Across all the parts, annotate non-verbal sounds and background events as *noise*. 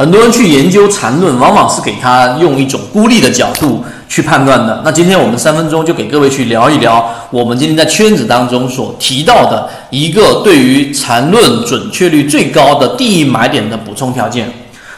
很多人去研究缠论，往往是给他用一种孤立的角度去判断的。那今天我们三分钟就给各位去聊一聊，我们今天在圈子当中所提到的一个对于缠论准确率最高的第一买点的补充条件。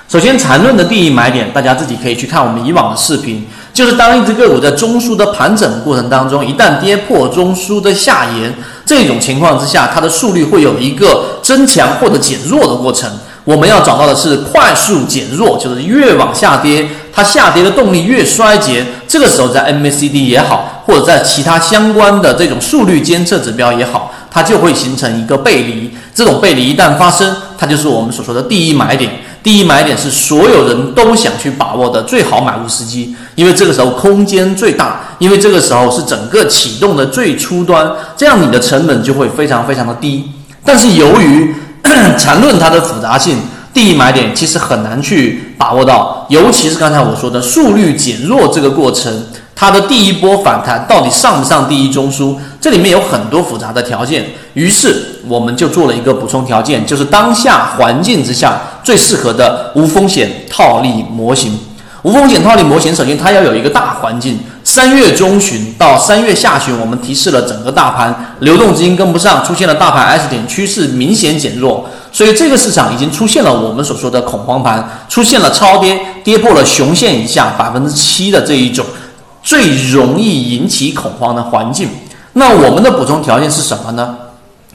首先，缠论的第一买点，大家自己可以去看我们以往的视频，就是当一只个股在中枢的盘整过程当中，一旦跌破中枢的下沿，这种情况之下，它的速率会有一个增强或者减弱的过程。我们要找到的是快速减弱，就是越往下跌，它下跌的动力越衰竭。这个时候，在 MACD 也好，或者在其他相关的这种速率监测指标也好，它就会形成一个背离。这种背离一旦发生，它就是我们所说的第一买点。第一买点是所有人都想去把握的最好买入时机，因为这个时候空间最大，因为这个时候是整个启动的最初端，这样你的成本就会非常非常的低。但是由于 *clears throat* 缠论它的复杂性，第一买点其实很难去把握到，尤其是刚才我说的速率减弱这个过程。它的第一波反弹到底上不上第一中枢？这里面有很多复杂的条件，于是我们就做了一个补充条件，就是当下环境之下最适合的无风险套利模型。无风险套利模型，首先它要有一个大环境。三月中旬到三月下旬，我们提示了整个大盘流动资金跟不上，出现了大盘 S 点趋势明显减弱，所以这个市场已经出现了我们所说的恐慌盘，出现了超跌，跌破了熊线以下百分之七的这一种。最容易引起恐慌的环境，那我们的补充条件是什么呢？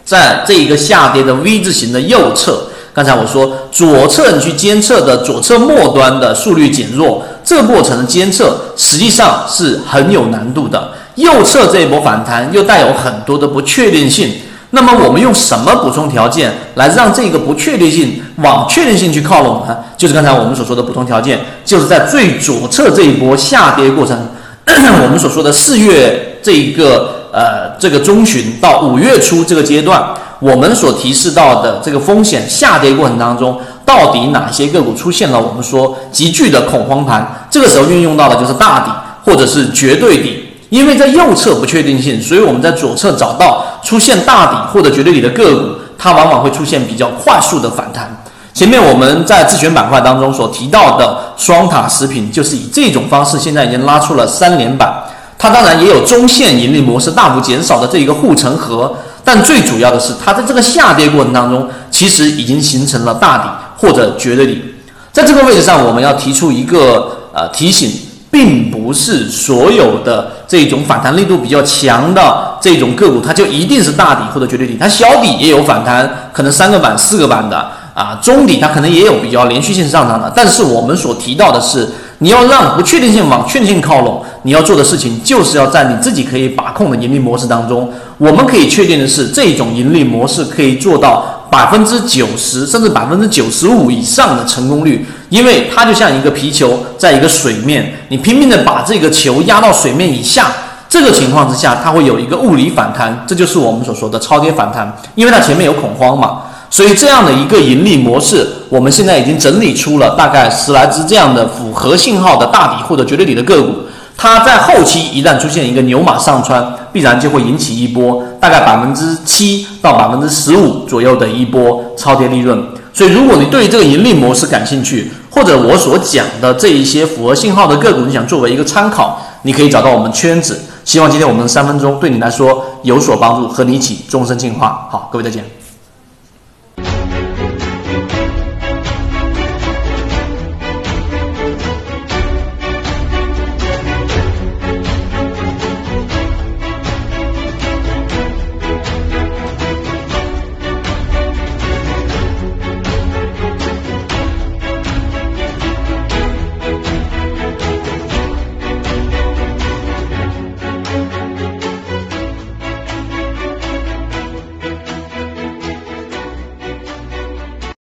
在这一个下跌的 V 字形的右侧，刚才我说左侧你去监测的左侧末端的速率减弱，这个过程的监测实际上是很有难度的。右侧这一波反弹又带有很多的不确定性，那么我们用什么补充条件来让这个不确定性往确定性去靠拢呢？就是刚才我们所说的补充条件，就是在最左侧这一波下跌过程。*coughs* 我们所说的四月这一个呃这个中旬到五月初这个阶段，我们所提示到的这个风险下跌过程当中，到底哪些个股出现了我们说急剧的恐慌盘？这个时候运用到的就是大底或者是绝对底，因为在右侧不确定性，所以我们在左侧找到出现大底或者绝对底的个股，它往往会出现比较快速的反弹。前面我们在自选板块当中所提到的双塔食品，就是以这种方式，现在已经拉出了三连板。它当然也有中线盈利模式大幅减少的这一个护城河，但最主要的是，它在这个下跌过程当中，其实已经形成了大底或者绝对底。在这个位置上，我们要提出一个呃提醒，并不是所有的这种反弹力度比较强的这种个股，它就一定是大底或者绝对底，它小底也有反弹，可能三个板、四个板的。啊，中底它可能也有比较连续性上涨的，但是我们所提到的是，你要让不确定性往确定性靠拢，你要做的事情就是要在你自己可以把控的盈利模式当中。我们可以确定的是，这种盈利模式可以做到百分之九十甚至百分之九十五以上的成功率，因为它就像一个皮球在一个水面，你拼命的把这个球压到水面以下，这个情况之下，它会有一个物理反弹，这就是我们所说的超跌反弹，因为它前面有恐慌嘛。所以这样的一个盈利模式，我们现在已经整理出了大概十来只这样的符合信号的大底或者绝对底的个股。它在后期一旦出现一个牛马上穿，必然就会引起一波大概百分之七到百分之十五左右的一波超跌利润。所以，如果你对这个盈利模式感兴趣，或者我所讲的这一些符合信号的个股，你想作为一个参考，你可以找到我们圈子。希望今天我们三分钟对你来说有所帮助，和你一起终身进化。好，各位再见。